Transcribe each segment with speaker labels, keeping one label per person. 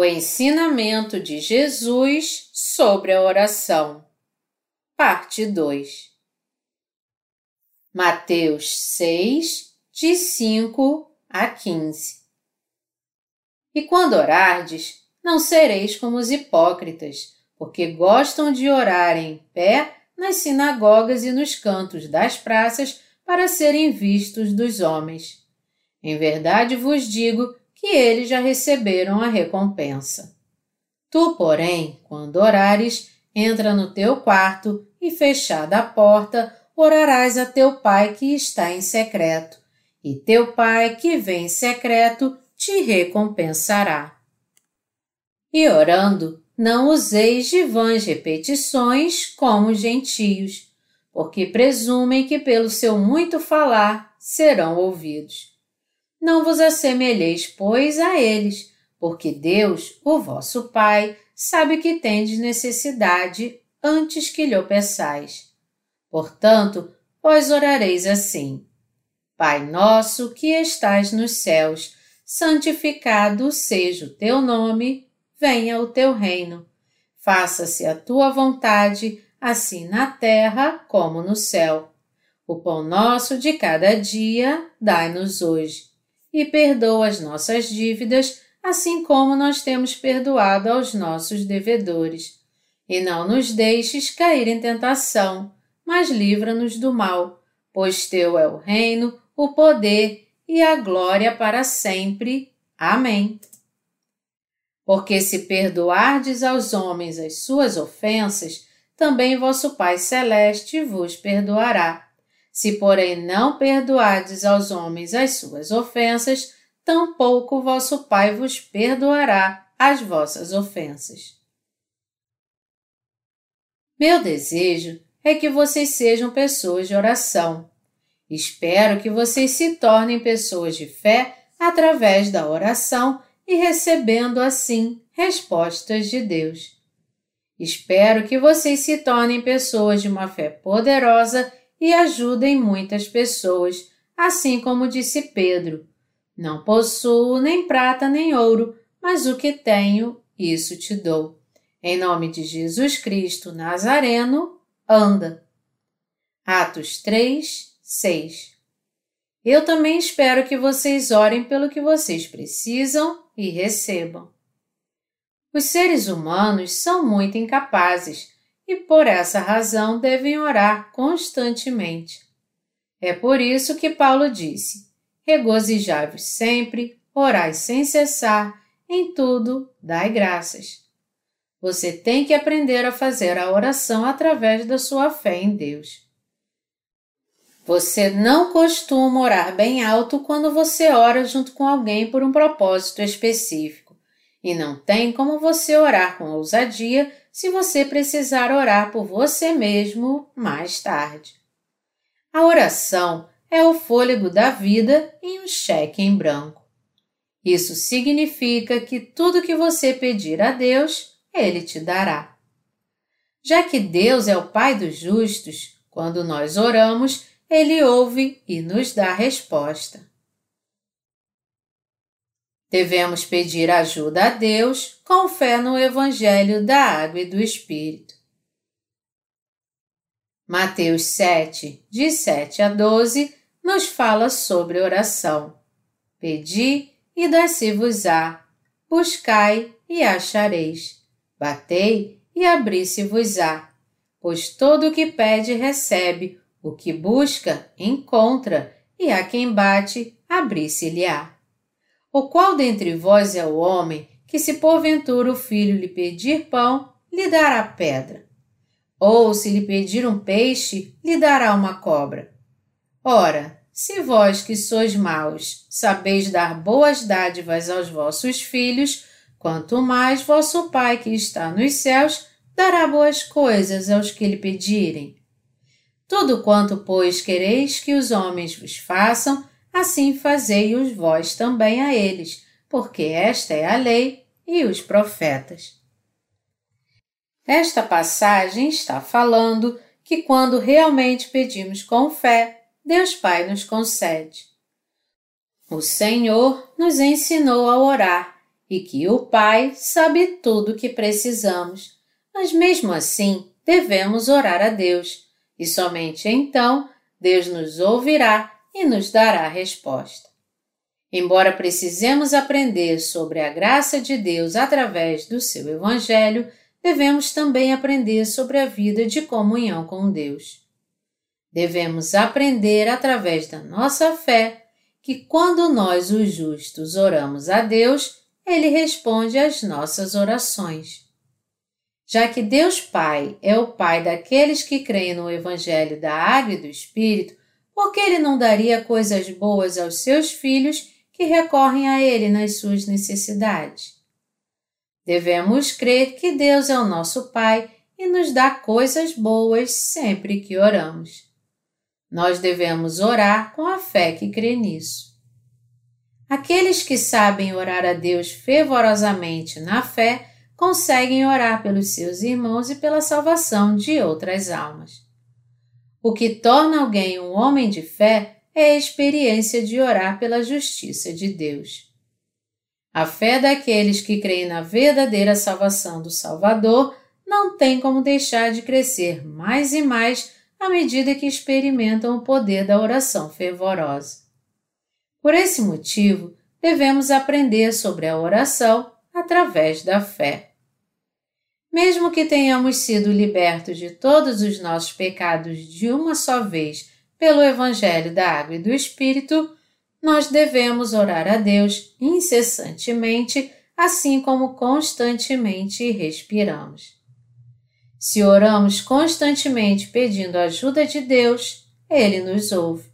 Speaker 1: O ensinamento de Jesus sobre a oração. Parte 2. Mateus 6, de 5 a 15. E quando orardes, não sereis como os hipócritas, porque gostam de orar em pé nas sinagogas e nos cantos das praças para serem vistos dos homens. Em verdade vos digo que eles já receberam a recompensa. Tu, porém, quando orares, entra no teu quarto e, fechada a porta, orarás a teu pai que está em secreto, e teu pai que vem em secreto te recompensará. E orando, não useis de vãs repetições como os gentios, porque presumem que pelo seu muito falar serão ouvidos. Não vos assemelheis, pois, a eles, porque Deus, o vosso Pai, sabe que tendes necessidade antes que lhe peçais. Portanto, vós orareis assim: Pai nosso que estais nos céus, santificado seja o teu nome, venha o teu reino. Faça-se a tua vontade, assim na terra como no céu. O pão nosso de cada dia dai-nos hoje e perdoa as nossas dívidas, assim como nós temos perdoado aos nossos devedores. E não nos deixes cair em tentação, mas livra-nos do mal, pois teu é o reino, o poder e a glória para sempre. Amém. Porque se perdoardes aos homens as suas ofensas, também vosso Pai Celeste vos perdoará. Se, porém, não perdoardes aos homens as suas ofensas, tampouco vosso Pai vos perdoará as vossas ofensas. Meu desejo é que vocês sejam pessoas de oração. Espero que vocês se tornem pessoas de fé através da oração e recebendo assim respostas de Deus. Espero que vocês se tornem pessoas de uma fé poderosa e ajudem muitas pessoas, assim como disse Pedro: Não possuo nem prata nem ouro, mas o que tenho, isso te dou. Em nome de Jesus Cristo Nazareno, anda. Atos 3, 6 Eu também espero que vocês orem pelo que vocês precisam e recebam. Os seres humanos são muito incapazes e por essa razão devem orar constantemente. É por isso que Paulo disse: Regozijai-vos sempre, orai sem cessar, em tudo dai graças. Você tem que aprender a fazer a oração através da sua fé em Deus. Você não costuma orar bem alto quando você ora junto com alguém por um propósito específico, e não tem como você orar com ousadia se você precisar orar por você mesmo mais tarde. A oração é o fôlego da vida em um cheque em branco. Isso significa que tudo que você pedir a Deus, Ele te dará. Já que Deus é o Pai dos justos, quando nós oramos, Ele ouve e nos dá resposta. Devemos pedir ajuda a Deus com fé no Evangelho da Água e do Espírito. Mateus 7, de 7 a 12, nos fala sobre oração. Pedi e dar-se-vos-á, buscai e achareis, batei e abri-se-vos-á, pois todo o que pede recebe, o que busca encontra, e a quem bate abri-se-lhe-á. O qual dentre vós é o homem que, se porventura o filho lhe pedir pão, lhe dará pedra? Ou, se lhe pedir um peixe, lhe dará uma cobra? Ora, se vós que sois maus sabeis dar boas dádivas aos vossos filhos, quanto mais vosso Pai que está nos céus dará boas coisas aos que lhe pedirem. Tudo quanto, pois, quereis que os homens vos façam, assim fazei-os vós também a eles, porque esta é a lei e os profetas. Esta passagem está falando que quando realmente pedimos com fé, Deus Pai nos concede. O Senhor nos ensinou a orar e que o Pai sabe tudo o que precisamos, mas mesmo assim devemos orar a Deus, e somente então Deus nos ouvirá e nos dará resposta. Embora precisemos aprender sobre a graça de Deus através do seu Evangelho, devemos também aprender sobre a vida de comunhão com Deus. Devemos aprender através da nossa fé que quando nós, os justos, oramos a Deus, Ele responde às nossas orações. Já que Deus Pai é o Pai daqueles que creem no Evangelho da Água e do Espírito, por que Ele não daria coisas boas aos seus filhos que recorrem a Ele nas suas necessidades? Devemos crer que Deus é o nosso Pai e nos dá coisas boas sempre que oramos. Nós devemos orar com a fé que crê nisso. Aqueles que sabem orar a Deus fervorosamente na fé conseguem orar pelos seus irmãos e pela salvação de outras almas. O que torna alguém um homem de fé é a experiência de orar pela justiça de Deus. A fé daqueles que creem na verdadeira salvação do Salvador não tem como deixar de crescer mais e mais à medida que experimentam o poder da oração fervorosa. Por esse motivo, devemos aprender sobre a oração através da fé. Mesmo que tenhamos sido libertos de todos os nossos pecados de uma só vez pelo Evangelho da Água e do Espírito, nós devemos orar a Deus incessantemente, assim como constantemente respiramos. Se oramos constantemente pedindo a ajuda de Deus, Ele nos ouve.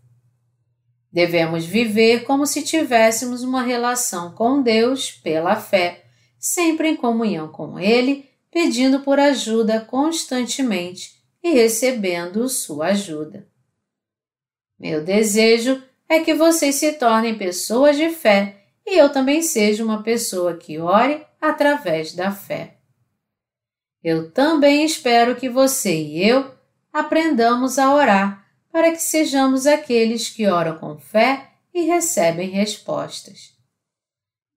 Speaker 1: Devemos viver como se tivéssemos uma relação com Deus pela fé, sempre em comunhão com Ele, pedindo por ajuda constantemente e recebendo Sua ajuda. Meu desejo é que vocês se tornem pessoas de fé e eu também seja uma pessoa que ore através da fé. Eu também espero que você e eu aprendamos a orar para que sejamos aqueles que oram com fé e recebem respostas.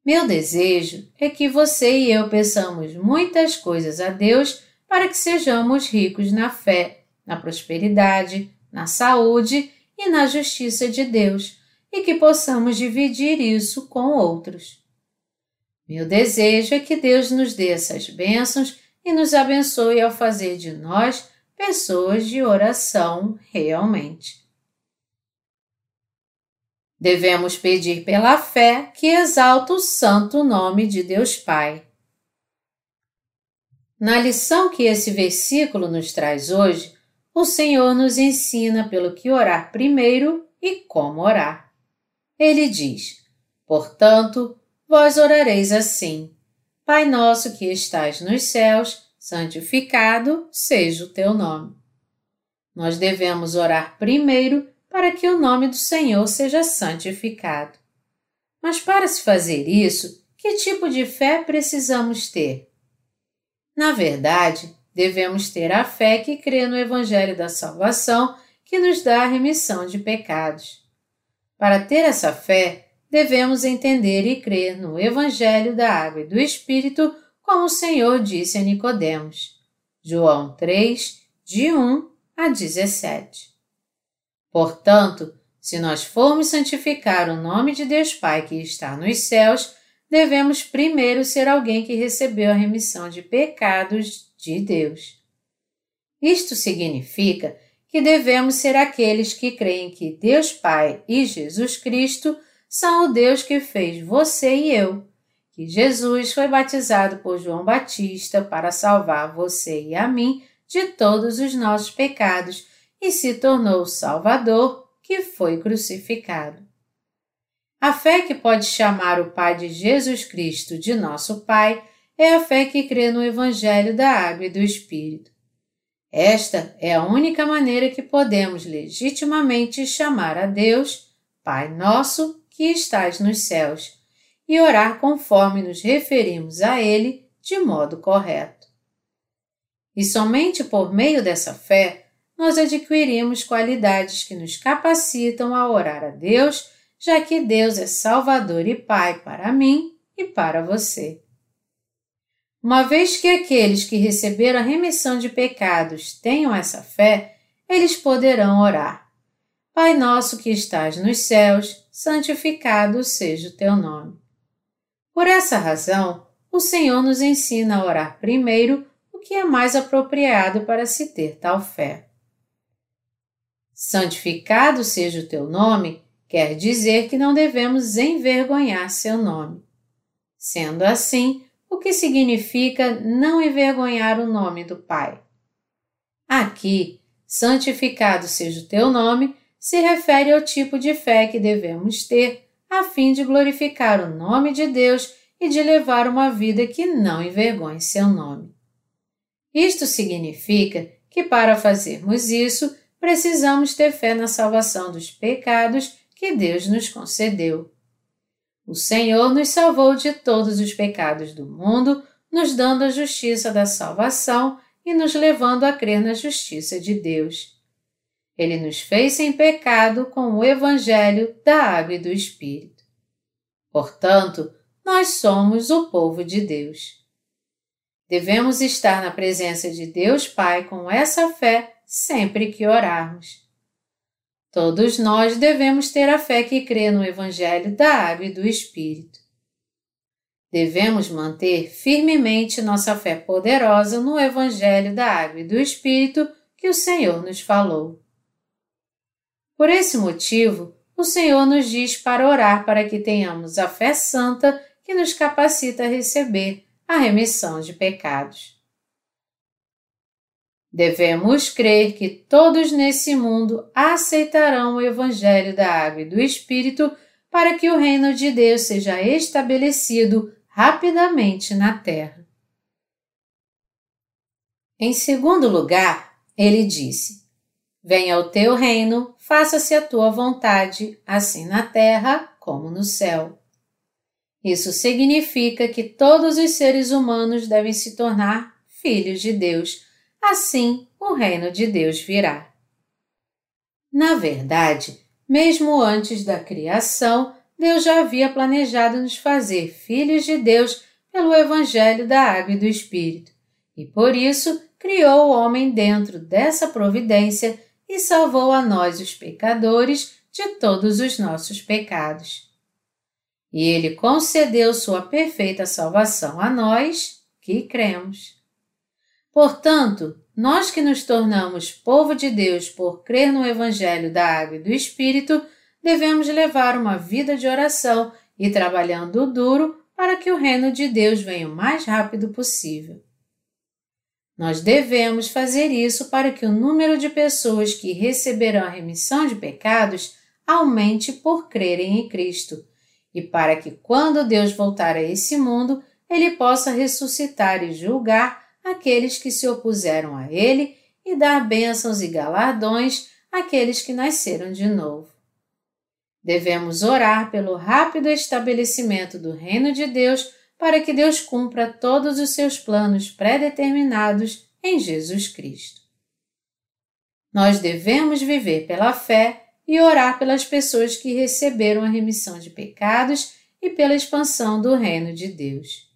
Speaker 1: Meu desejo é que você e eu peçamos muitas coisas a Deus para que sejamos ricos na fé, na prosperidade, na saúde e na justiça de Deus e que possamos dividir isso com outros. Meu desejo é que Deus nos dê essas bênçãos e nos abençoe ao fazer de nós pessoas de oração realmente. Devemos pedir pela fé que exalta o santo nome de Deus Pai. Na lição que esse versículo nos traz hoje, o Senhor nos ensina pelo que orar primeiro e como orar. Ele diz: Portanto, vós orareis assim: Pai nosso que estais nos céus, santificado seja o teu nome. Nós devemos orar primeiro para que o nome do Senhor seja santificado. Mas para se fazer isso, que tipo de fé precisamos ter? Na verdade, devemos ter a fé que crê no Evangelho da Salvação, que nos dá a remissão de pecados. Para ter essa fé, devemos entender e crer no Evangelho da Água e do Espírito, como o Senhor disse a Nicodemos. João 3, de 1 a 17. Portanto, se nós formos santificar o nome de Deus Pai que está nos céus, devemos primeiro ser alguém que recebeu a remissão de pecados de Deus. Isto significa que devemos ser aqueles que creem que Deus Pai e Jesus Cristo são o Deus que fez você e eu, que Jesus foi batizado por João Batista para salvar você e a mim de todos os nossos pecados e se tornou o Salvador que foi crucificado. A fé que pode chamar o Pai de Jesus Cristo de nosso Pai é a fé que crê no Evangelho da Água e do Espírito. Esta é a única maneira que podemos legitimamente chamar a Deus Pai Nosso que estás nos céus, e orar conforme nos referimos a Ele de modo correto. E somente por meio dessa fé nós adquirimos qualidades que nos capacitam a orar a Deus, já que Deus é Salvador e Pai para mim e para você. Uma vez que aqueles que receberam a remissão de pecados tenham essa fé, eles poderão orar. Pai nosso que estás nos céus, santificado seja o teu nome. Por essa razão, o Senhor nos ensina a orar primeiro o que é mais apropriado para se ter tal fé. Santificado seja o teu nome quer dizer que não devemos envergonhar seu nome. Sendo assim, o que significa não envergonhar o nome do Pai. Aqui, santificado seja o teu nome, se refere ao tipo de fé que devemos ter a fim de glorificar o nome de Deus e de levar uma vida que não envergonhe seu nome. Isto significa que para fazermos isso, precisamos ter fé na salvação dos pecados que Deus nos concedeu. O Senhor nos salvou de todos os pecados do mundo, nos dando a justiça da salvação e nos levando a crer na justiça de Deus. Ele nos fez sem pecado com o Evangelho da Água e do Espírito. Portanto, nós somos o povo de Deus. Devemos estar na presença de Deus Pai com essa fé sempre que orarmos. Todos nós devemos ter a fé que crê no Evangelho da Água e do Espírito. Devemos manter firmemente nossa fé poderosa no Evangelho da Água e do Espírito que o Senhor nos falou. Por esse motivo, o Senhor nos diz para orar para que tenhamos a fé santa que nos capacita a receber a remissão de pecados. Devemos crer que todos nesse mundo aceitarão o Evangelho da Água e do Espírito para que o reino de Deus seja estabelecido rapidamente na terra. Em segundo lugar, ele disse: Venha o teu reino, faça-se a tua vontade, assim na terra como no céu. Isso significa que todos os seres humanos devem se tornar filhos de Deus assim o reino de Deus virá. Na verdade, mesmo antes da criação, Deus já havia planejado nos fazer filhos de Deus pelo Evangelho da Água e do Espírito, e por isso criou o homem dentro dessa providência e salvou a nós, os pecadores, de todos os nossos pecados. E ele concedeu sua perfeita salvação a nós que cremos. Portanto, nós que nos tornamos povo de Deus por crer no Evangelho da Água e do Espírito, devemos levar uma vida de oração e trabalhando duro para que o reino de Deus venha o mais rápido possível. Nós devemos fazer isso para que o número de pessoas que receberão a remissão de pecados aumente por crerem em Cristo, e para que, quando Deus voltar a esse mundo, ele possa ressuscitar e julgar aqueles que se opuseram a ele e dar bênçãos e galardões àqueles que nasceram de novo. Devemos orar pelo rápido estabelecimento do reino de Deus para que Deus cumpra todos os seus planos pré-determinados em Jesus Cristo. Nós devemos viver pela fé e orar pelas pessoas que receberam a remissão de pecados e pela expansão do reino de Deus.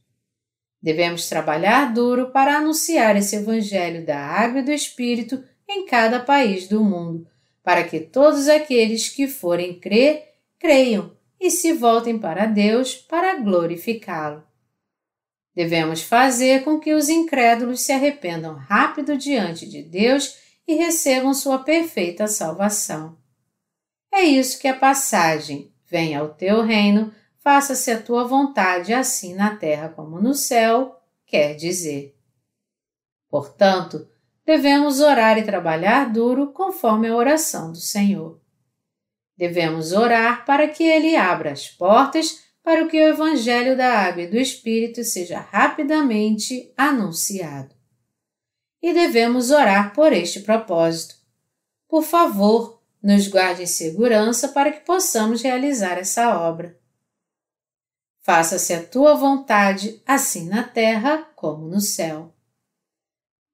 Speaker 1: Devemos trabalhar duro para anunciar esse Evangelho da Água e do Espírito em cada país do mundo, para que todos aqueles que forem crer, creiam e se voltem para Deus para glorificá-lo. Devemos fazer com que os incrédulos se arrependam rápido diante de Deus e recebam sua perfeita salvação. É isso que a passagem Venha ao teu reino faça-se a tua vontade assim na terra como no céu, quer dizer. Portanto, devemos orar e trabalhar duro conforme a oração do Senhor. Devemos orar para que Ele abra as portas para que o Evangelho da Água e do Espírito seja rapidamente anunciado. E devemos orar por este propósito. Por favor, nos guarde em segurança para que possamos realizar essa obra. Faça-se a tua vontade, assim na terra como no céu.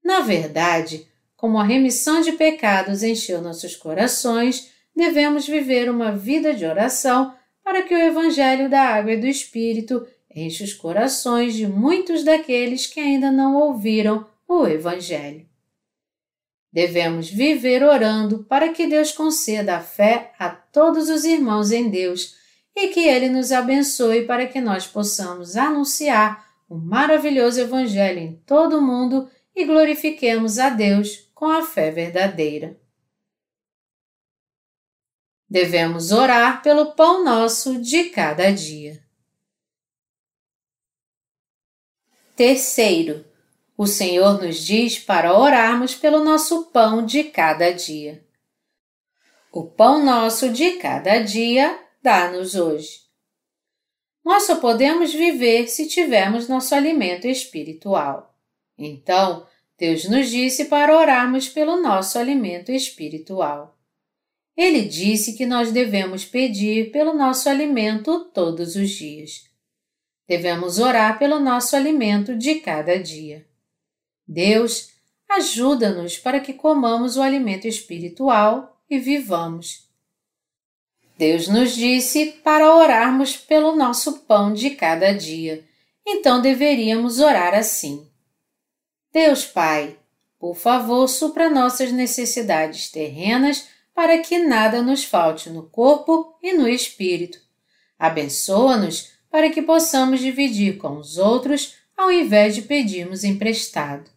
Speaker 1: Na verdade, como a remissão de pecados encheu nossos corações, devemos viver uma vida de oração para que o Evangelho da Água e do Espírito enche os corações de muitos daqueles que ainda não ouviram o Evangelho. Devemos viver orando para que Deus conceda a fé a todos os irmãos em Deus e que Ele nos abençoe para que nós possamos anunciar o maravilhoso Evangelho em todo o mundo e glorifiquemos a Deus com a fé verdadeira. Devemos orar pelo pão nosso de cada dia. Terceiro, o Senhor nos diz para orarmos pelo nosso pão de cada dia. O pão nosso de cada dia dá-nos hoje. Nós só podemos viver se tivermos nosso alimento espiritual. Então, Deus nos disse para orarmos pelo nosso alimento espiritual. Ele disse que nós devemos pedir pelo nosso alimento todos os dias. Devemos orar pelo nosso alimento de cada dia. Deus, ajuda-nos para que comamos o alimento espiritual e vivamos. Deus nos disse para orarmos pelo nosso pão de cada dia, então deveríamos orar assim: Deus Pai, por favor, supra nossas necessidades terrenas para que nada nos falte no corpo e no espírito. Abençoa-nos para que possamos dividir com os outros ao invés de pedirmos emprestado.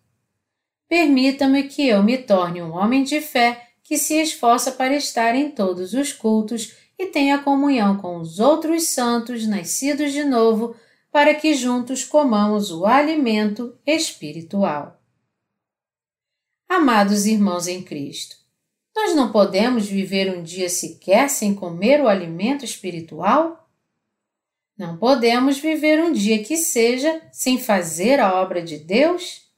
Speaker 1: Permita-me que eu me torne um homem de fé que se esforça para estar em todos os cultos e tenha comunhão com os outros santos nascidos de novo, para que juntos comamos o alimento espiritual. Amados irmãos em Cristo, nós não podemos viver um dia sequer sem comer o alimento espiritual? Não podemos viver um dia que seja sem fazer a obra de Deus?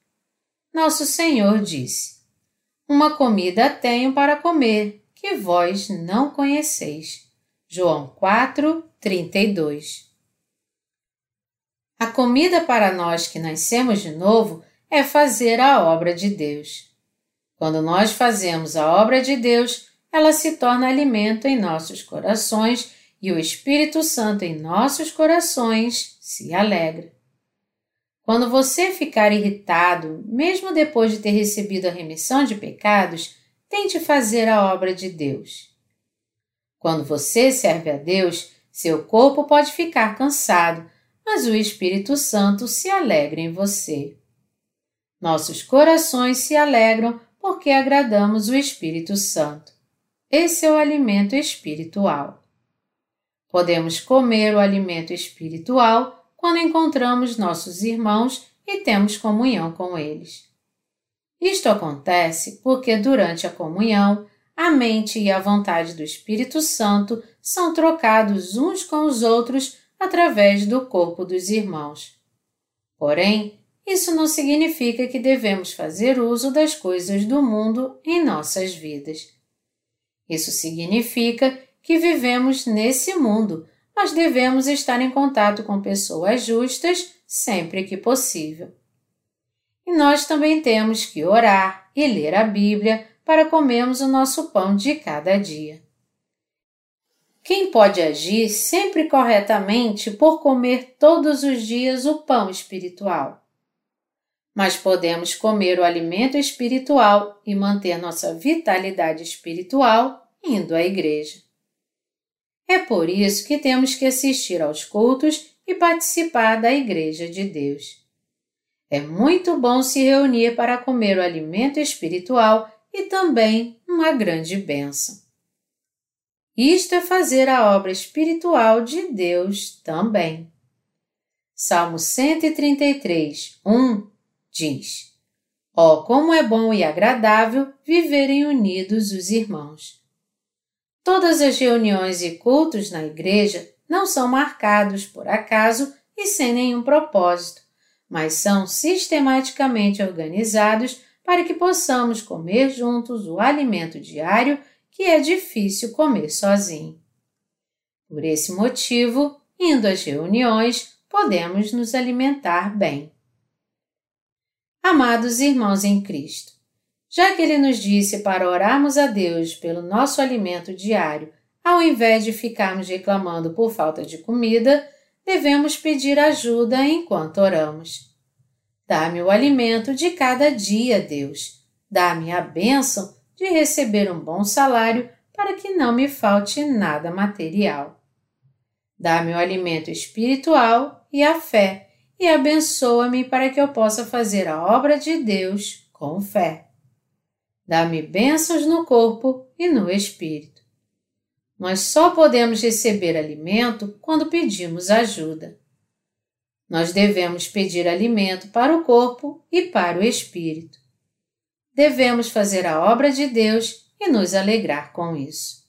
Speaker 1: Nosso Senhor disse: Uma comida tenho para comer, que vós não conheceis. João 4, 32. A comida para nós que nascemos de novo é fazer a obra de Deus. Quando nós fazemos a obra de Deus, ela se torna alimento em nossos corações e o Espírito Santo em nossos corações se alegra. Quando você ficar irritado, mesmo depois de ter recebido a remissão de pecados, tente fazer a obra de Deus. Quando você serve a Deus, seu corpo pode ficar cansado, mas o Espírito Santo se alegra em você. Nossos corações se alegram porque agradamos o Espírito Santo. Esse é o alimento espiritual. Podemos comer o alimento espiritual quando encontramos nossos irmãos e temos comunhão com eles. Isto acontece porque durante a comunhão, a mente e a vontade do Espírito Santo são trocados uns com os outros através do corpo dos irmãos. Porém, isso não significa que devemos fazer uso das coisas do mundo em nossas vidas. Isso significa que vivemos nesse mundo, mas devemos estar em contato com pessoas justas sempre que possível. E nós também temos que orar e ler a Bíblia para comermos o nosso pão de cada dia. Quem pode agir sempre corretamente por comer todos os dias o pão espiritual? mas podemos comer o alimento espiritual e manter nossa vitalidade espiritual indo à igreja. É por isso que temos que assistir aos cultos e participar da Igreja de Deus. É muito bom se reunir para comer o alimento espiritual e também uma grande bênção. Isto é fazer a obra espiritual de Deus também. Salmo 133, 1 diz: Oh, como é bom e agradável viverem unidos os irmãos! Todas as reuniões e cultos na igreja não são marcados por acaso e sem nenhum propósito, mas são sistematicamente organizados para que possamos comer juntos o alimento diário que é difícil comer sozinho. Por esse motivo, indo às reuniões, podemos nos alimentar bem. Amados irmãos em Cristo, já que Ele nos disse para orarmos a Deus pelo nosso alimento diário, ao invés de ficarmos reclamando por falta de comida, devemos pedir ajuda enquanto oramos. Dá-me o alimento de cada dia, Deus. Dá-me a bênção de receber um bom salário para que não me falte nada material. Dá-me o alimento espiritual e a fé e abençoa-me para que eu possa fazer a obra de Deus com fé. Dá-me bênçãos no corpo e no espírito. Nós só podemos receber alimento quando pedimos ajuda. Nós devemos pedir alimento para o corpo e para o espírito. Devemos fazer a obra de Deus e nos alegrar com isso.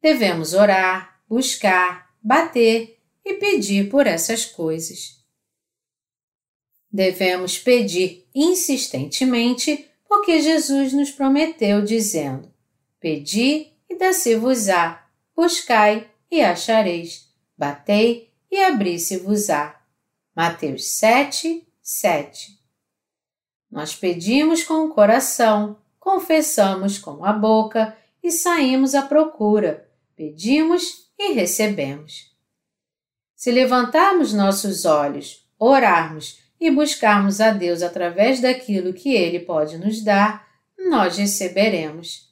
Speaker 1: Devemos orar, buscar, bater e pedir por essas coisas. Devemos pedir insistentemente porque Jesus nos prometeu, dizendo: Pedi e dá-se-vos-á, buscai e achareis, batei e abri-se-vos-á. Mateus 7, 7 Nós pedimos com o coração, confessamos com a boca e saímos à procura, pedimos e recebemos. Se levantarmos nossos olhos, orarmos e buscarmos a Deus através daquilo que Ele pode nos dar, nós receberemos.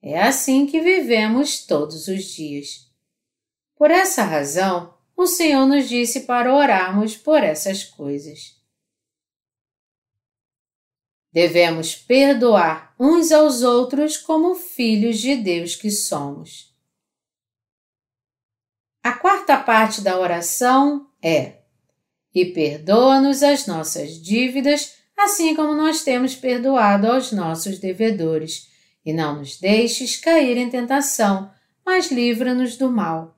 Speaker 1: É assim que vivemos todos os dias. Por essa razão, o Senhor nos disse para orarmos por essas coisas. Devemos perdoar uns aos outros como filhos de Deus que somos. A quarta parte da oração é: e perdoa-nos as nossas dívidas, assim como nós temos perdoado aos nossos devedores, e não nos deixes cair em tentação, mas livra-nos do mal.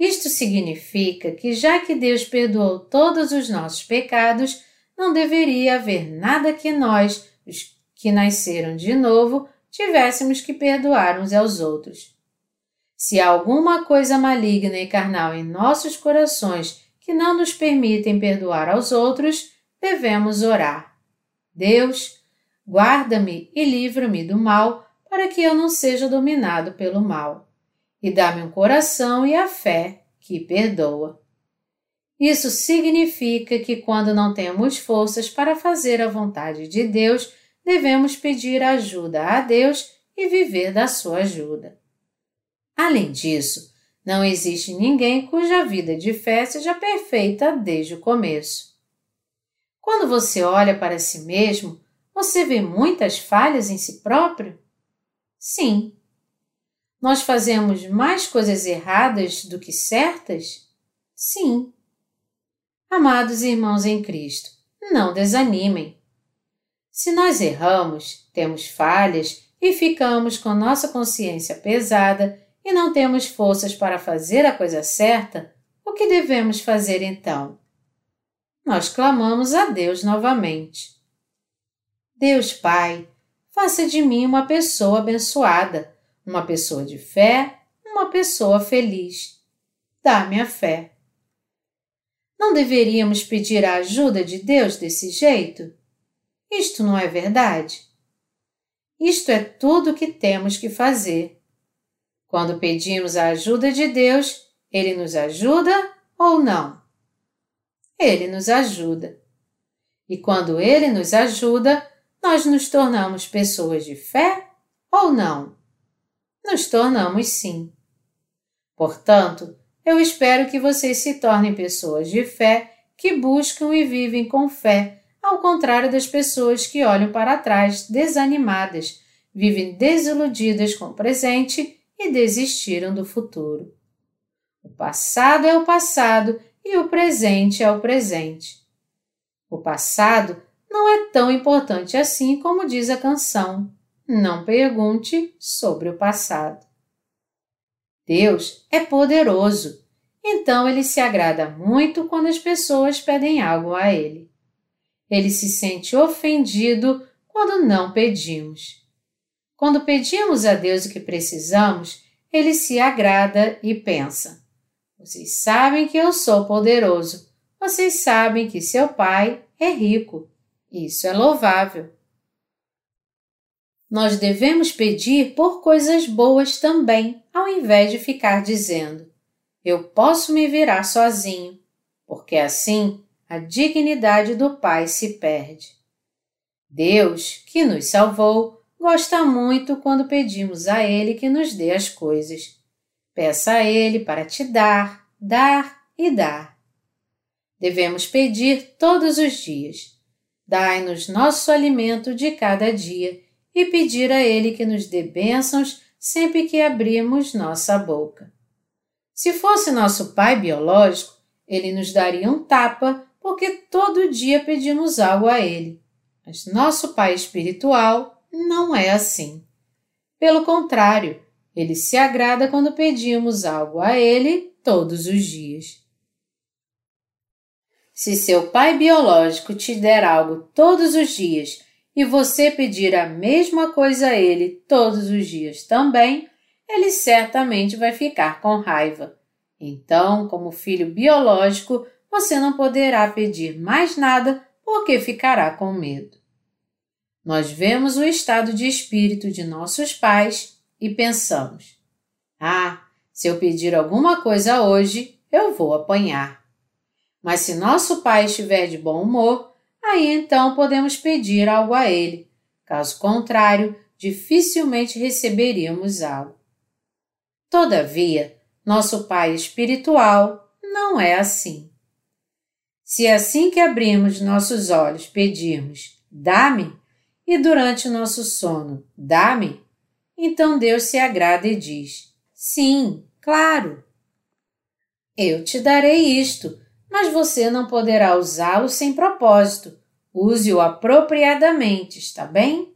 Speaker 1: Isto significa que, já que Deus perdoou todos os nossos pecados, não deveria haver nada que nós, os que nasceram de novo, tivéssemos que perdoar uns aos outros. Se há alguma coisa maligna e carnal em nossos corações que não nos permitem perdoar aos outros, devemos orar. Deus, guarda-me e livra-me do mal, para que eu não seja dominado pelo mal. E dá-me um coração e a fé que perdoa. Isso significa que quando não temos forças para fazer a vontade de Deus, devemos pedir ajuda a Deus e viver da sua ajuda. Além disso, não existe ninguém cuja vida de fé seja perfeita desde o começo. Quando você olha para si mesmo, você vê muitas falhas em si próprio? Sim. Nós fazemos mais coisas erradas do que certas? Sim. Amados irmãos em Cristo, não desanimem. Se nós erramos, temos falhas e ficamos com nossa consciência pesada e não temos forças para fazer a coisa certa, o que devemos fazer então? Nós clamamos a Deus novamente. Deus Pai, faça de mim uma pessoa abençoada, uma pessoa de fé, uma pessoa feliz. Dá-me a fé. Não deveríamos pedir a ajuda de Deus desse jeito? Isto não é verdade? Isto é tudo o que temos que fazer. Quando pedimos a ajuda de Deus, Ele nos ajuda ou não? Ele nos ajuda. E quando Ele nos ajuda, nós nos tornamos pessoas de fé ou não? Nos tornamos sim. Portanto, eu espero que vocês se tornem pessoas de fé que buscam e vivem com fé, ao contrário das pessoas que olham para trás desanimadas, vivem desiludidas com o presente e desistiram do futuro. O passado é o passado e o presente é o presente. O passado não é tão importante assim como diz a canção. Não pergunte sobre o passado. Deus é poderoso, então ele se agrada muito quando as pessoas pedem algo a ele. Ele se sente ofendido quando não pedimos. Quando pedimos a Deus o que precisamos, ele se agrada e pensa: Vocês sabem que eu sou poderoso. Vocês sabem que seu pai é rico. Isso é louvável. Nós devemos pedir por coisas boas também, ao invés de ficar dizendo: eu posso me virar sozinho, porque assim a dignidade do Pai se perde. Deus, que nos salvou, gosta muito quando pedimos a Ele que nos dê as coisas. Peça a Ele para te dar, dar e dar. Devemos pedir todos os dias. Dai-nos nosso alimento de cada dia e pedir a Ele que nos dê bênçãos sempre que abrimos nossa boca. Se fosse nosso pai biológico, ele nos daria um tapa porque todo dia pedimos algo a ele. Mas nosso pai espiritual não é assim. Pelo contrário, ele se agrada quando pedimos algo a ele todos os dias. Se seu pai biológico te der algo todos os dias e você pedir a mesma coisa a ele todos os dias também, ele certamente vai ficar com raiva. Então, como filho biológico, você não poderá pedir mais nada porque ficará com medo. Nós vemos o estado de espírito de nossos pais e pensamos: ah, se eu pedir alguma coisa hoje, eu vou apanhar. Mas se nosso pai estiver de bom humor, aí então podemos pedir algo a ele. Caso contrário, dificilmente receberíamos algo. Todavia, nosso pai espiritual não é assim. Se assim que abrimos nossos olhos pedirmos, dá-me, e durante nosso sono, dá-me, então Deus se agrada e diz: Sim, claro. Eu te darei isto, mas você não poderá usá-lo sem propósito. Use-o apropriadamente, está bem?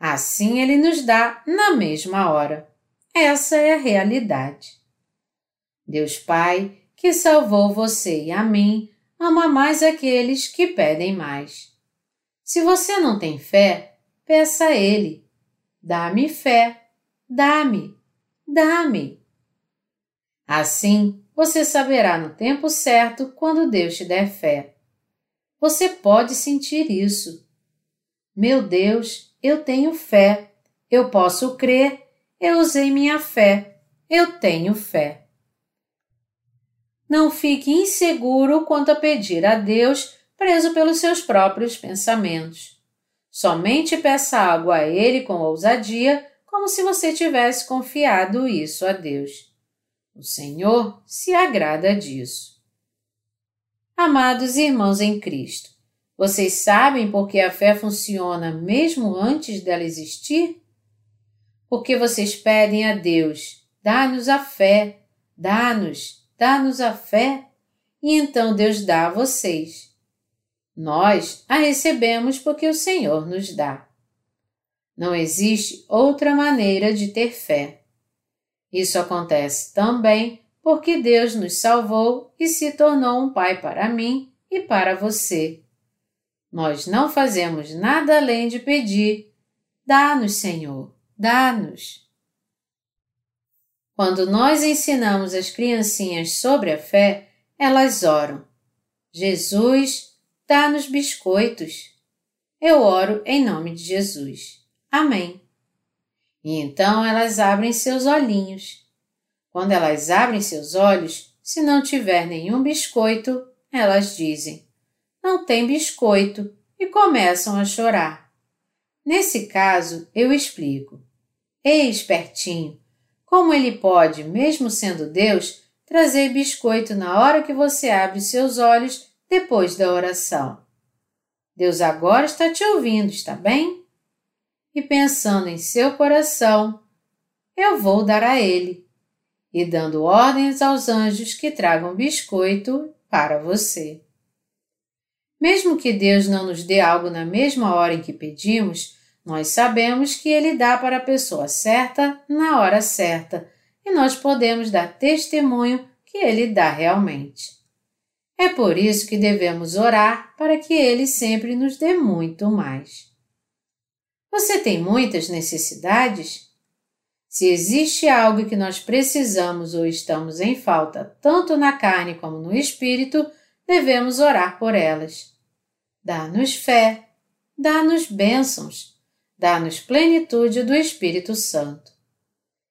Speaker 1: Assim ele nos dá na mesma hora. Essa é a realidade. Deus Pai, que salvou você e a mim, ama mais aqueles que pedem mais. Se você não tem fé, peça a Ele. Dá-me fé, dá-me, dá-me. Assim, você saberá no tempo certo quando Deus te der fé. Você pode sentir isso. Meu Deus, eu tenho fé, eu posso crer, eu usei minha fé, eu tenho fé. Não fique inseguro quanto a pedir a Deus preso pelos seus próprios pensamentos. Somente peça algo a Ele com ousadia, como se você tivesse confiado isso a Deus. O Senhor se agrada disso. Amados irmãos em Cristo, vocês sabem por que a fé funciona mesmo antes dela existir? Porque vocês pedem a Deus, dá-nos a fé, dá-nos, dá-nos a fé, e então Deus dá a vocês. Nós a recebemos porque o Senhor nos dá. Não existe outra maneira de ter fé. Isso acontece também porque Deus nos salvou e se tornou um Pai para mim e para você. Nós não fazemos nada além de pedir: dá-nos, Senhor, dá-nos. Quando nós ensinamos as criancinhas sobre a fé, elas oram: Jesus, dá-nos biscoitos. Eu oro em nome de Jesus. Amém. E então elas abrem seus olhinhos. Quando elas abrem seus olhos, se não tiver nenhum biscoito, elas dizem: Não tem biscoito, e começam a chorar. Nesse caso, eu explico. Ei, espertinho, como ele pode, mesmo sendo Deus, trazer biscoito na hora que você abre seus olhos depois da oração? Deus agora está te ouvindo, está bem? E pensando em seu coração, eu vou dar a ele, e dando ordens aos anjos que tragam biscoito para você. Mesmo que Deus não nos dê algo na mesma hora em que pedimos, nós sabemos que Ele dá para a pessoa certa na hora certa e nós podemos dar testemunho que Ele dá realmente. É por isso que devemos orar para que Ele sempre nos dê muito mais. Você tem muitas necessidades? Se existe algo que nós precisamos ou estamos em falta, tanto na carne como no espírito, devemos orar por elas. Dá-nos fé, dá-nos bênçãos, dá-nos plenitude do Espírito Santo.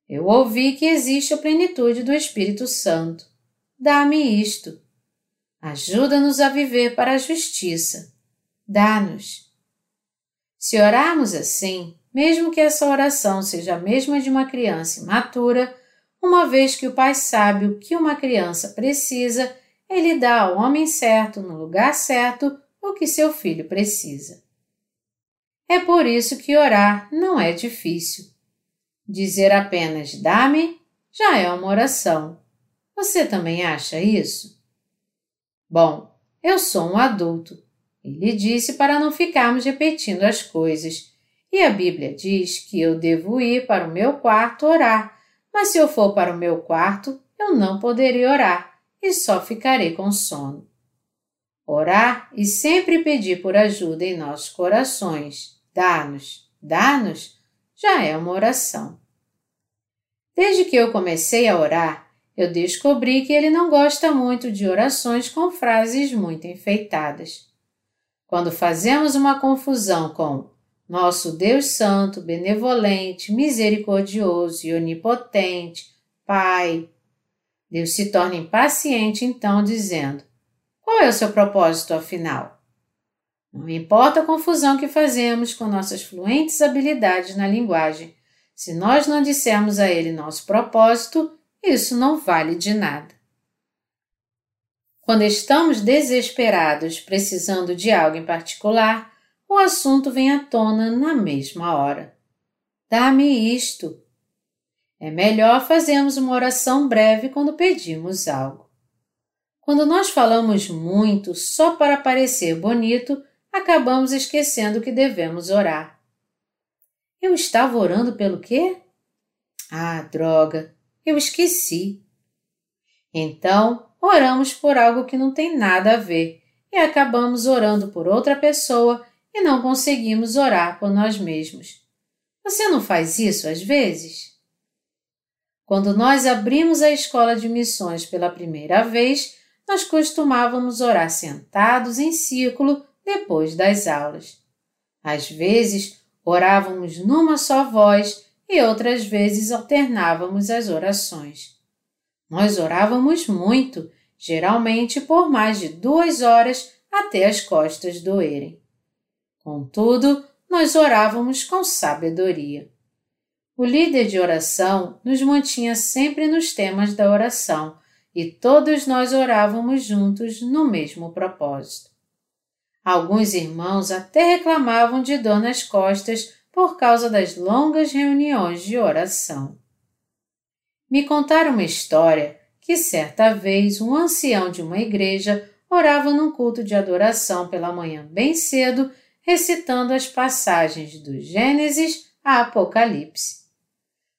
Speaker 1: Eu ouvi que existe a plenitude do Espírito Santo. Dá-me isto. Ajuda-nos a viver para a justiça. Dá-nos. Se orarmos assim, mesmo que essa oração seja a mesma de uma criança imatura, uma vez que o Pai sabe o que uma criança precisa, ele dá ao homem certo, no lugar certo, o que seu filho precisa. É por isso que orar não é difícil. Dizer apenas dá-me já é uma oração. Você também acha isso? Bom, eu sou um adulto. Ele disse para não ficarmos repetindo as coisas. E a Bíblia diz que eu devo ir para o meu quarto orar, mas se eu for para o meu quarto, eu não poderei orar e só ficarei com sono. Orar e sempre pedir por ajuda em nossos corações, dá-nos, dá-nos, já é uma oração. Desde que eu comecei a orar, eu descobri que ele não gosta muito de orações com frases muito enfeitadas. Quando fazemos uma confusão com nosso Deus Santo, benevolente, misericordioso e onipotente, Pai, Deus se torna impaciente então, dizendo: Qual é o seu propósito afinal? Não importa a confusão que fazemos com nossas fluentes habilidades na linguagem, se nós não dissermos a ele nosso propósito, isso não vale de nada. Quando estamos desesperados, precisando de algo em particular, o assunto vem à tona na mesma hora. Dá-me isto. É melhor fazermos uma oração breve quando pedimos algo. Quando nós falamos muito só para parecer bonito, acabamos esquecendo que devemos orar. Eu estava orando pelo quê? Ah, droga, eu esqueci. Então, oramos por algo que não tem nada a ver e acabamos orando por outra pessoa e não conseguimos orar por nós mesmos. Você não faz isso às vezes? Quando nós abrimos a escola de missões pela primeira vez, nós costumávamos orar sentados em círculo depois das aulas. Às vezes, Orávamos numa só voz e outras vezes alternávamos as orações. Nós orávamos muito, geralmente por mais de duas horas até as costas doerem. Contudo, nós orávamos com sabedoria. O líder de oração nos mantinha sempre nos temas da oração e todos nós orávamos juntos no mesmo propósito. Alguns irmãos até reclamavam de dor nas costas por causa das longas reuniões de oração. Me contaram uma história que certa vez um ancião de uma igreja orava num culto de adoração pela manhã bem cedo, recitando as passagens do Gênesis a Apocalipse.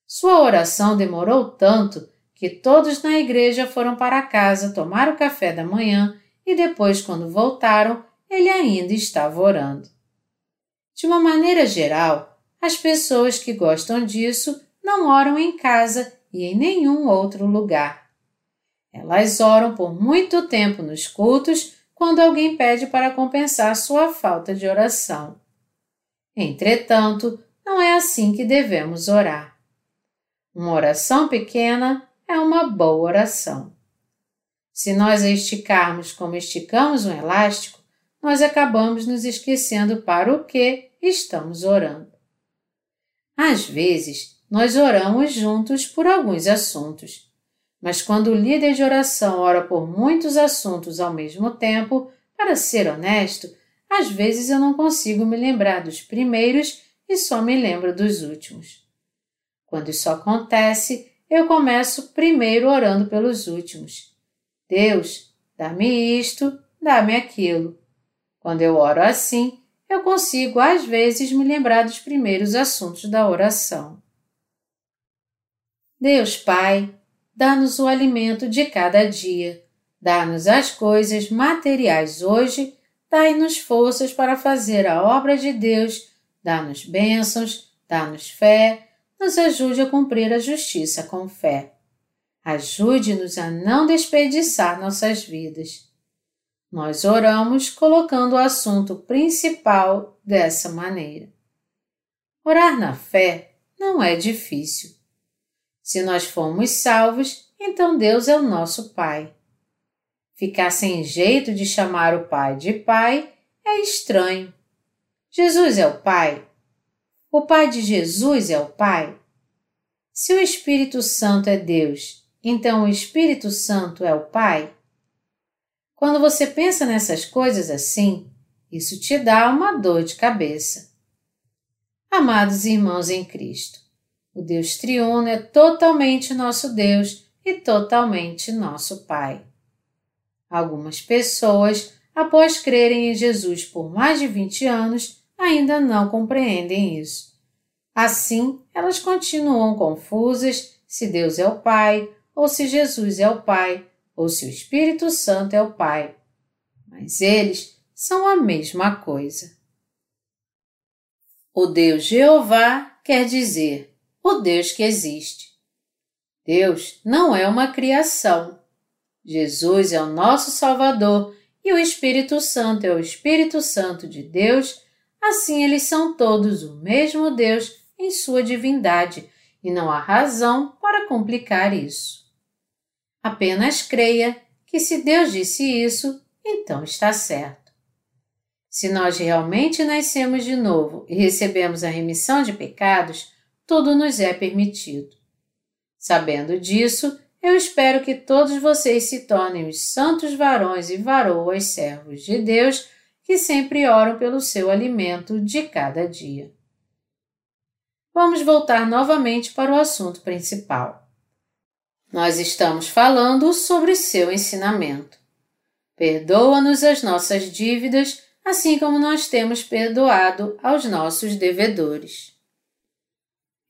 Speaker 1: Sua oração demorou tanto que todos na igreja foram para casa tomar o café da manhã e depois, quando voltaram, ele ainda estava orando. De uma maneira geral, as pessoas que gostam disso não oram em casa e em nenhum outro lugar. Elas oram por muito tempo nos cultos quando alguém pede para compensar sua falta de oração. Entretanto, não é assim que devemos orar. Uma oração pequena é uma boa oração. Se nós a esticarmos como esticamos um elástico, nós acabamos nos esquecendo para o que estamos orando. Às vezes, nós oramos juntos por alguns assuntos, mas quando o líder de oração ora por muitos assuntos ao mesmo tempo, para ser honesto, às vezes eu não consigo me lembrar dos primeiros e só me lembro dos últimos. Quando isso acontece, eu começo primeiro orando pelos últimos. Deus, dá-me isto, dá-me aquilo. Quando eu oro assim, eu consigo às vezes me lembrar dos primeiros assuntos da oração. Deus Pai, dá-nos o alimento de cada dia, dá-nos as coisas materiais hoje, dai-nos forças para fazer a obra de Deus, dá-nos bênçãos, dá-nos fé, nos ajude a cumprir a justiça com fé. Ajude-nos a não desperdiçar nossas vidas. Nós oramos colocando o assunto principal dessa maneira. Orar na fé não é difícil. Se nós fomos salvos, então Deus é o nosso Pai. Ficar sem jeito de chamar o Pai de Pai é estranho. Jesus é o Pai? O Pai de Jesus é o Pai? Se o Espírito Santo é Deus, então o Espírito Santo é o Pai? Quando você pensa nessas coisas assim, isso te dá uma dor de cabeça. Amados irmãos em Cristo, o Deus triuno é totalmente nosso Deus e totalmente nosso Pai. Algumas pessoas, após crerem em Jesus por mais de 20 anos, ainda não compreendem isso. Assim, elas continuam confusas se Deus é o Pai, ou se Jesus é o Pai, ou se o Espírito Santo é o Pai. Mas eles são a mesma coisa. O Deus Jeová quer dizer o Deus que existe. Deus não é uma criação. Jesus é o nosso Salvador e o Espírito Santo é o Espírito Santo de Deus, assim eles são todos o mesmo Deus em sua divindade e não há razão para complicar isso. Apenas creia que se Deus disse isso, então está certo. Se nós realmente nascemos de novo e recebemos a remissão de pecados, tudo nos é permitido. Sabendo disso, eu espero que todos vocês se tornem os santos varões e varoas servos de Deus que sempre oram pelo seu alimento de cada dia. Vamos voltar novamente para o assunto principal. Nós estamos falando sobre seu ensinamento. Perdoa-nos as nossas dívidas, assim como nós temos perdoado aos nossos devedores.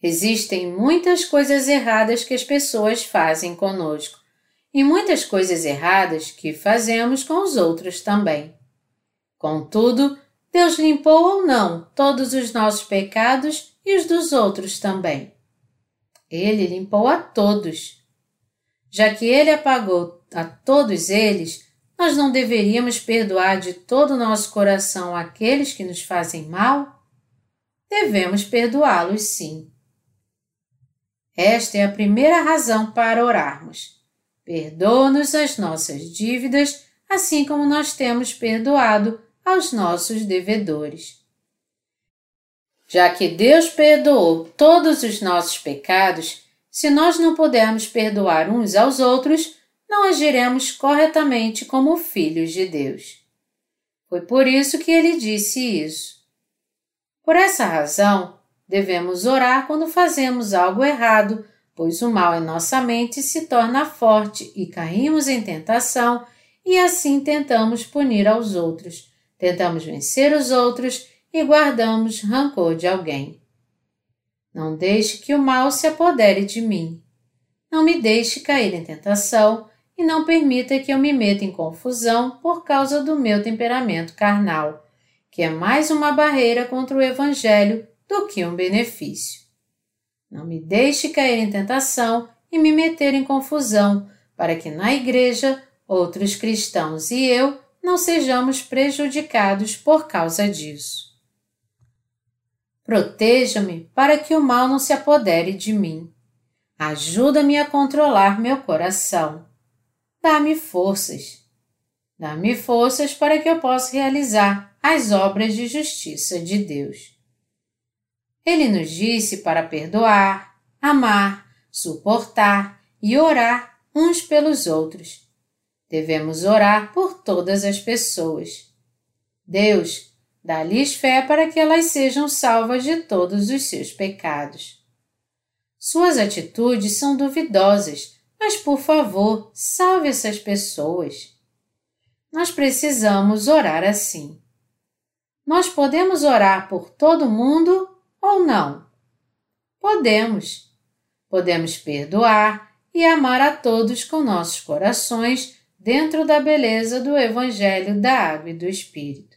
Speaker 1: Existem muitas coisas erradas que as pessoas fazem conosco e muitas coisas erradas que fazemos com os outros também. Contudo, Deus limpou ou não todos os nossos pecados e os dos outros também. Ele limpou a todos. Já que ele apagou a todos eles, nós não deveríamos perdoar de todo o nosso coração aqueles que nos fazem mal? Devemos perdoá-los sim. Esta é a primeira razão para orarmos. Perdoa-nos as nossas dívidas, assim como nós temos perdoado aos nossos devedores. Já que Deus perdoou todos os nossos pecados, se nós não pudermos perdoar uns aos outros, não agiremos corretamente como filhos de Deus. Foi por isso que ele disse isso. Por essa razão, Devemos orar quando fazemos algo errado, pois o mal em nossa mente se torna forte e caímos em tentação e assim tentamos punir aos outros, tentamos vencer os outros e guardamos rancor de alguém. Não deixe que o mal se apodere de mim. Não me deixe cair em tentação e não permita que eu me meta em confusão por causa do meu temperamento carnal, que é mais uma barreira contra o Evangelho do que um benefício. Não me deixe cair em tentação e me meter em confusão, para que na igreja outros cristãos e eu não sejamos prejudicados por causa disso. Proteja-me para que o mal não se apodere de mim. Ajuda-me a controlar meu coração. Dá-me forças. Dá-me forças para que eu possa realizar as obras de justiça de Deus. Ele nos disse para perdoar, amar, suportar e orar uns pelos outros. Devemos orar por todas as pessoas. Deus, dá-lhes fé para que elas sejam salvas de todos os seus pecados. Suas atitudes são duvidosas, mas por favor, salve essas pessoas. Nós precisamos orar assim. Nós podemos orar por todo mundo ou não? Podemos. Podemos perdoar e amar a todos com nossos corações dentro da beleza do Evangelho da Água e do Espírito.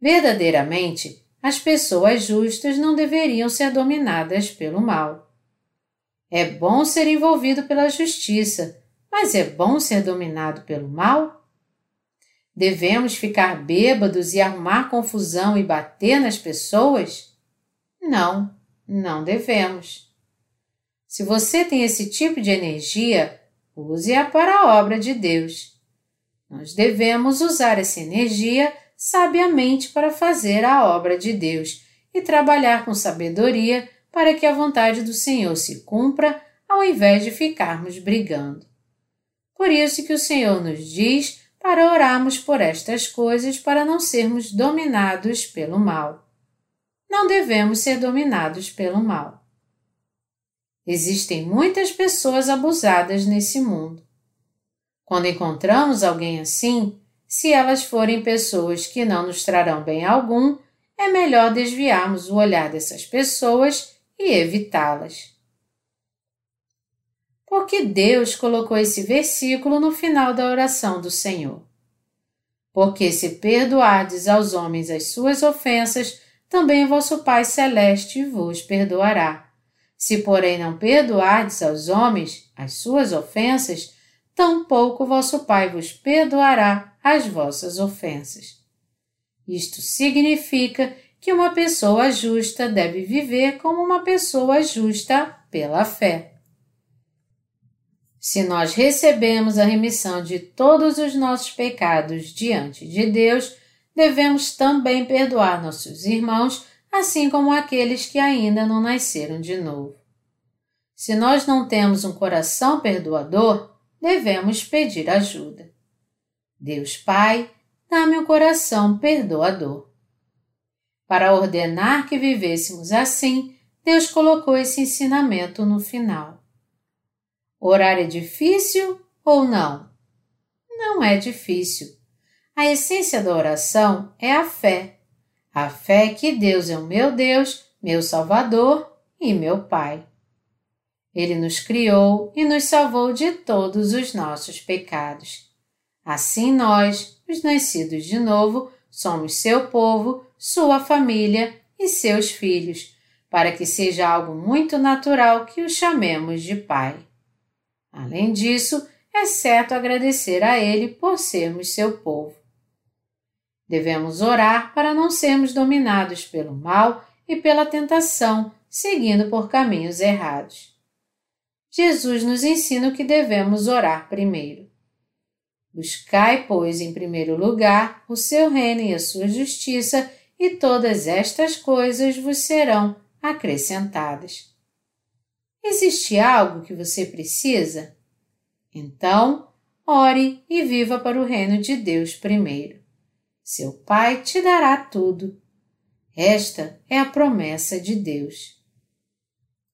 Speaker 1: Verdadeiramente, as pessoas justas não deveriam ser dominadas pelo mal. É bom ser envolvido pela justiça, mas é bom ser dominado pelo mal? Devemos ficar bêbados e arrumar confusão e bater nas pessoas? Não, não devemos. Se você tem esse tipo de energia, use-a para a obra de Deus. Nós devemos usar essa energia sabiamente para fazer a obra de Deus e trabalhar com sabedoria para que a vontade do Senhor se cumpra, ao invés de ficarmos brigando. Por isso que o Senhor nos diz para orarmos por estas coisas para não sermos dominados pelo mal. Não devemos ser dominados pelo mal. Existem muitas pessoas abusadas nesse mundo. Quando encontramos alguém assim, se elas forem pessoas que não nos trarão bem algum, é melhor desviarmos o olhar dessas pessoas e evitá-las. Porque Deus colocou esse versículo no final da oração do Senhor. Porque se perdoardes aos homens as suas ofensas, também vosso Pai Celeste vos perdoará. Se, porém, não perdoardes aos homens as suas ofensas, tampouco vosso Pai vos perdoará as vossas ofensas. Isto significa que uma pessoa justa deve viver como uma pessoa justa pela fé. Se nós recebemos a remissão de todos os nossos pecados diante de Deus, devemos também perdoar nossos irmãos, assim como aqueles que ainda não nasceram de novo. Se nós não temos um coração perdoador, devemos pedir ajuda. Deus Pai, dá-me um coração perdoador. Para ordenar que vivêssemos assim, Deus colocou esse ensinamento no final. Orar é difícil ou não? Não é difícil. A essência da oração é a fé. A fé que Deus é o meu Deus, meu Salvador e meu Pai. Ele nos criou e nos salvou de todos os nossos pecados. Assim nós, os nascidos de novo, somos seu povo, sua família e seus filhos, para que seja algo muito natural que o chamemos de Pai. Além disso, é certo agradecer a Ele por sermos seu povo. Devemos orar para não sermos dominados pelo mal e pela tentação, seguindo por caminhos errados. Jesus nos ensina que devemos orar primeiro. Buscai, pois, em primeiro lugar o seu reino e a sua justiça, e todas estas coisas vos serão acrescentadas. Existe algo que você precisa? Então, ore e viva para o reino de Deus primeiro. Seu Pai te dará tudo. Esta é a promessa de Deus.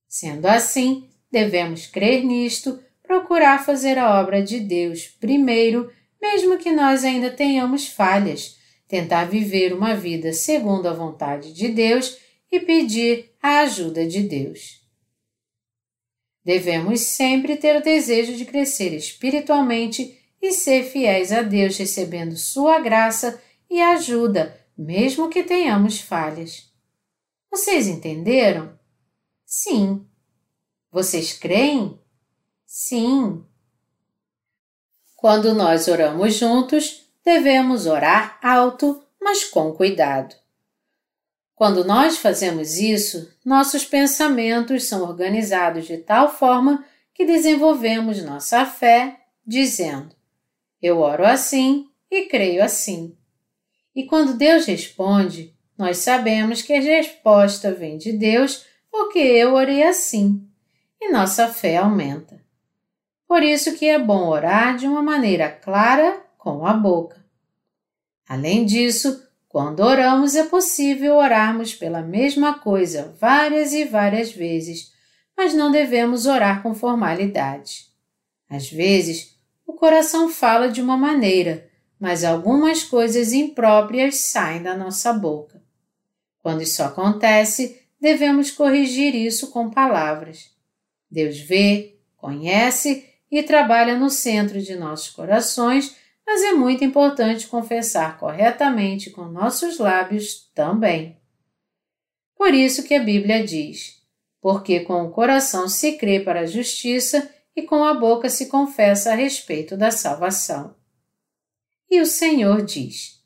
Speaker 1: Sendo assim, Devemos crer nisto, procurar fazer a obra de Deus primeiro, mesmo que nós ainda tenhamos falhas, tentar viver uma vida segundo a vontade de Deus e pedir a ajuda de Deus. Devemos sempre ter o desejo de crescer espiritualmente e ser fiéis a Deus, recebendo Sua graça e ajuda, mesmo que tenhamos falhas. Vocês entenderam? Sim, vocês creem? Sim. Quando nós oramos juntos, devemos orar alto, mas com cuidado. Quando nós fazemos isso, nossos pensamentos são organizados de tal forma que desenvolvemos nossa fé, dizendo: Eu oro assim e creio assim. E quando Deus responde, nós sabemos que a resposta vem de Deus porque eu orei assim e nossa fé aumenta. Por isso que é bom orar de uma maneira clara com a boca. Além disso, quando oramos é possível orarmos pela mesma coisa várias e várias vezes, mas não devemos orar com formalidade. Às vezes, o coração fala de uma maneira, mas algumas coisas impróprias saem da nossa boca. Quando isso acontece, devemos corrigir isso com palavras. Deus vê, conhece e trabalha no centro de nossos corações, mas é muito importante confessar corretamente com nossos lábios também. Por isso que a Bíblia diz: porque com o coração se crê para a justiça e com a boca se confessa a respeito da salvação. E o Senhor diz: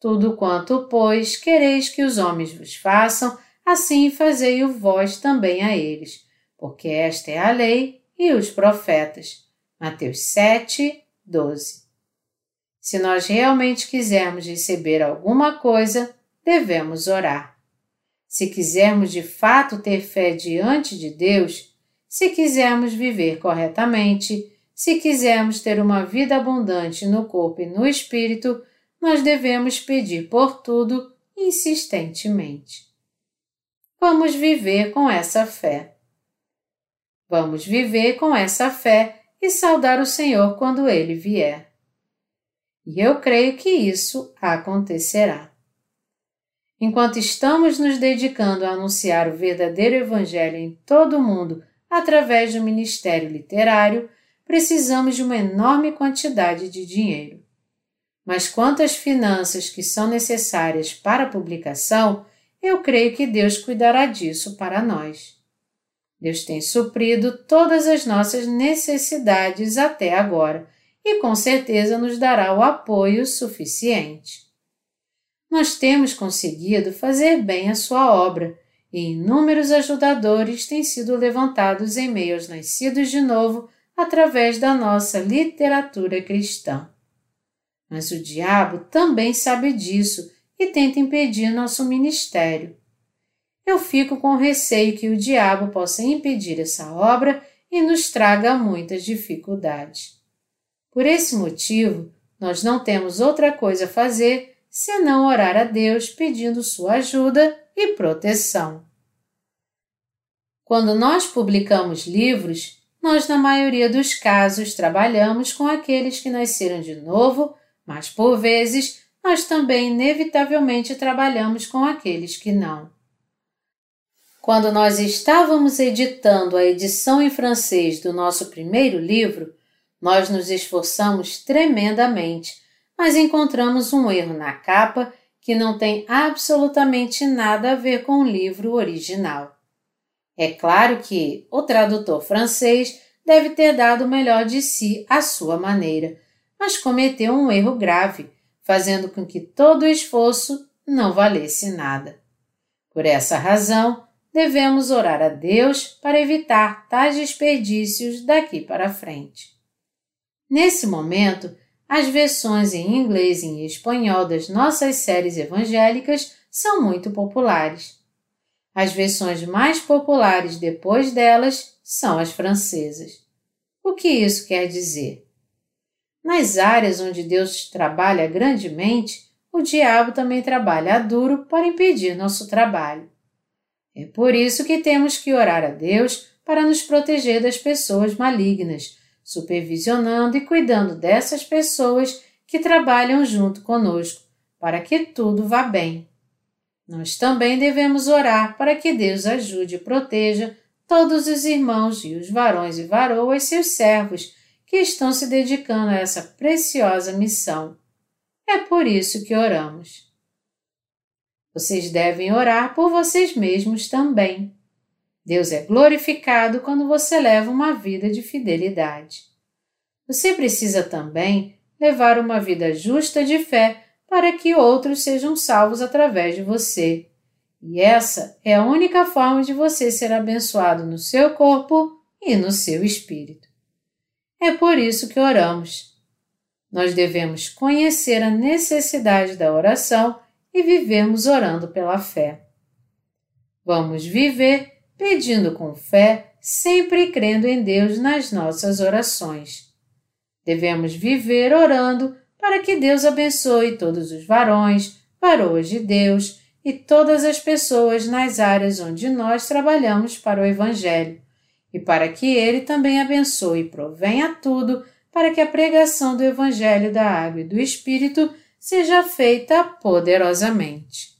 Speaker 1: Tudo quanto, pois, quereis que os homens vos façam, assim fazei-o vós também a eles porque esta é a lei e os profetas. Mateus 7, 12. Se nós realmente quisermos receber alguma coisa, devemos orar. Se quisermos de fato ter fé diante de Deus, se quisermos viver corretamente, se quisermos ter uma vida abundante no corpo e no espírito, nós devemos pedir por tudo insistentemente. Vamos viver com essa fé. Vamos viver com essa fé e saudar o Senhor quando ele vier. E eu creio que isso acontecerá. Enquanto estamos nos dedicando a anunciar o verdadeiro Evangelho em todo o mundo através do ministério literário, precisamos de uma enorme quantidade de dinheiro. Mas quanto às finanças que são necessárias para a publicação, eu creio que Deus cuidará disso para nós. Deus tem suprido todas as nossas necessidades até agora e com certeza nos dará o apoio suficiente. Nós temos conseguido fazer bem a sua obra e inúmeros ajudadores têm sido levantados em meio aos nascidos de novo através da nossa literatura cristã. Mas o diabo também sabe disso e tenta impedir nosso ministério. Eu fico com receio que o diabo possa impedir essa obra e nos traga muitas dificuldades. Por esse motivo, nós não temos outra coisa a fazer senão orar a Deus pedindo sua ajuda e proteção. Quando nós publicamos livros, nós, na maioria dos casos, trabalhamos com aqueles que nasceram de novo, mas por vezes nós também inevitavelmente trabalhamos com aqueles que não. Quando nós estávamos editando a edição em francês do nosso primeiro livro, nós nos esforçamos tremendamente, mas encontramos um erro na capa que não tem absolutamente nada a ver com o livro original. É claro que o tradutor francês deve ter dado o melhor de si à sua maneira, mas cometeu um erro grave fazendo com que todo o esforço não valesse nada. Por essa razão, devemos orar a Deus para evitar tais desperdícios daqui para frente. Nesse momento, as versões em inglês e em espanhol das nossas séries evangélicas são muito populares. As versões mais populares depois delas são as francesas. O que isso quer dizer? Nas áreas onde Deus trabalha grandemente, o diabo também trabalha duro para impedir nosso trabalho. É por isso que temos que orar a Deus para nos proteger das pessoas malignas, supervisionando e cuidando dessas pessoas que trabalham junto conosco, para que tudo vá bem. Nós também devemos orar para que Deus ajude e proteja todos os irmãos e os varões e varoas, seus servos, que estão se dedicando a essa preciosa missão. É por isso que oramos. Vocês devem orar por vocês mesmos também. Deus é glorificado quando você leva uma vida de fidelidade. Você precisa também levar uma vida justa de fé para que outros sejam salvos através de você. E essa é a única forma de você ser abençoado no seu corpo e no seu espírito. É por isso que oramos. Nós devemos conhecer a necessidade da oração e vivermos orando pela fé. Vamos viver pedindo com fé, sempre crendo em Deus nas nossas orações. Devemos viver orando para que Deus abençoe todos os varões, varoas de Deus e todas as pessoas nas áreas onde nós trabalhamos para o Evangelho e para que ele também abençoe e provenha tudo para que a pregação do Evangelho da Água e do Espírito seja feita poderosamente.